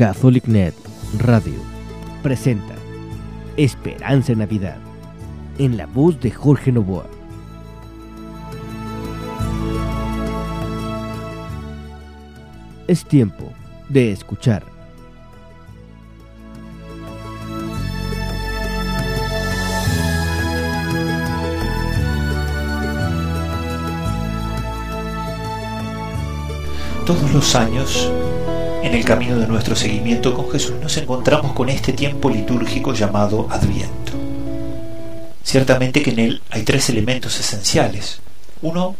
CatholicNet Radio presenta Esperanza en Navidad en la voz de Jorge Novoa. Es tiempo de escuchar. Todos los años, en el camino de nuestro seguimiento con Jesús, nos encontramos con este tiempo litúrgico llamado Adviento. Ciertamente que en él hay tres elementos esenciales. Uno,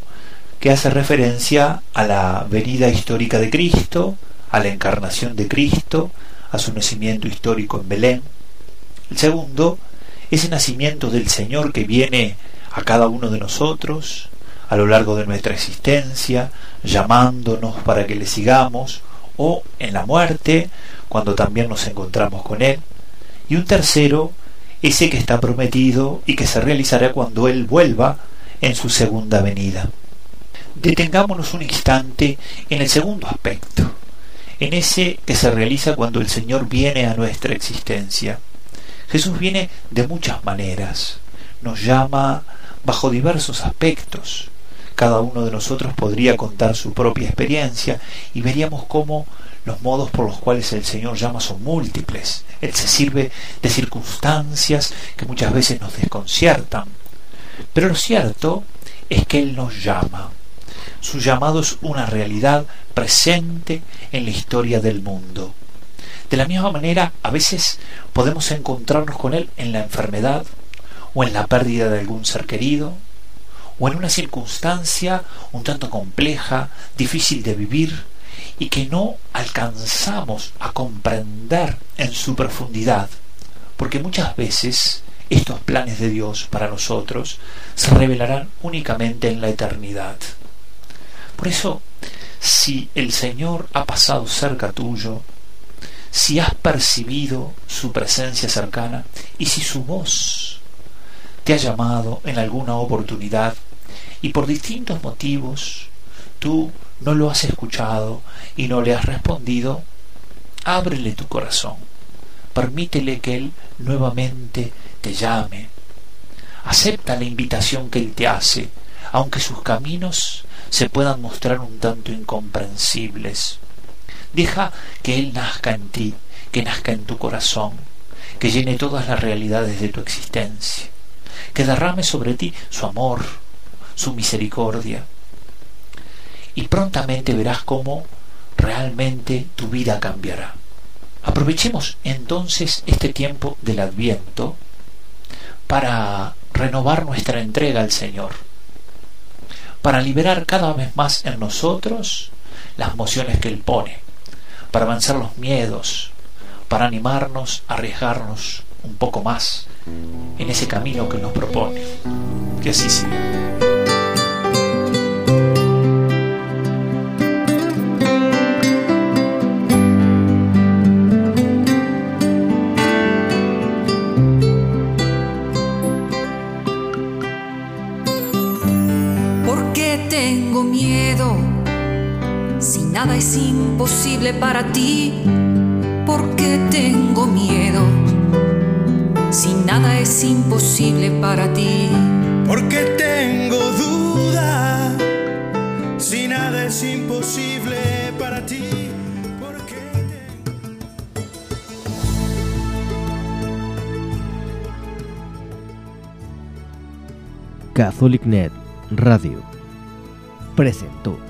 que hace referencia a la venida histórica de Cristo, a la encarnación de Cristo, a su nacimiento histórico en Belén. El segundo, ese nacimiento del Señor que viene a cada uno de nosotros a lo largo de nuestra existencia, llamándonos para que le sigamos, o en la muerte, cuando también nos encontramos con Él. Y un tercero, ese que está prometido y que se realizará cuando Él vuelva en su segunda venida. Detengámonos un instante en el segundo aspecto, en ese que se realiza cuando el Señor viene a nuestra existencia. Jesús viene de muchas maneras, nos llama bajo diversos aspectos. Cada uno de nosotros podría contar su propia experiencia y veríamos cómo los modos por los cuales el Señor llama son múltiples. Él se sirve de circunstancias que muchas veces nos desconciertan. Pero lo cierto es que Él nos llama. Su llamado es una realidad presente en la historia del mundo. De la misma manera, a veces podemos encontrarnos con Él en la enfermedad o en la pérdida de algún ser querido o en una circunstancia un tanto compleja, difícil de vivir y que no alcanzamos a comprender en su profundidad, porque muchas veces estos planes de Dios para nosotros se revelarán únicamente en la eternidad. Por eso, si el Señor ha pasado cerca tuyo, si has percibido su presencia cercana y si su voz te ha llamado en alguna oportunidad y por distintos motivos tú no lo has escuchado y no le has respondido, ábrele tu corazón, permítele que Él nuevamente te llame, acepta la invitación que Él te hace, aunque sus caminos se puedan mostrar un tanto incomprensibles. Deja que Él nazca en ti, que nazca en tu corazón, que llene todas las realidades de tu existencia, que derrame sobre ti su amor, su misericordia. Y prontamente verás cómo realmente tu vida cambiará. Aprovechemos entonces este tiempo del adviento para renovar nuestra entrega al Señor, para liberar cada vez más en nosotros las emociones que Él pone, para avanzar los miedos, para animarnos a arriesgarnos un poco más en ese camino que nos propone. Que así sea. Es imposible para ti, ¿por qué tengo miedo? Si nada es imposible para ti, ¿por qué tengo duda? Si nada es imposible para ti. ¿por qué tengo... CatholicNet Radio presentó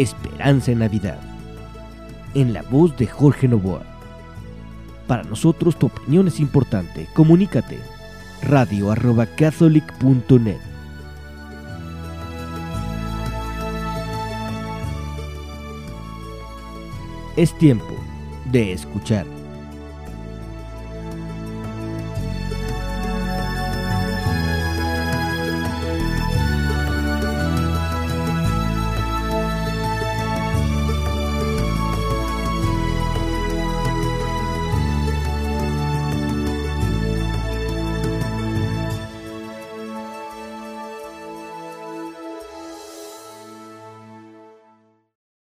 Esperanza en Navidad en la voz de Jorge Novoa. Para nosotros tu opinión es importante. Comunícate. Radio arroba catholic.net. Es tiempo de escuchar.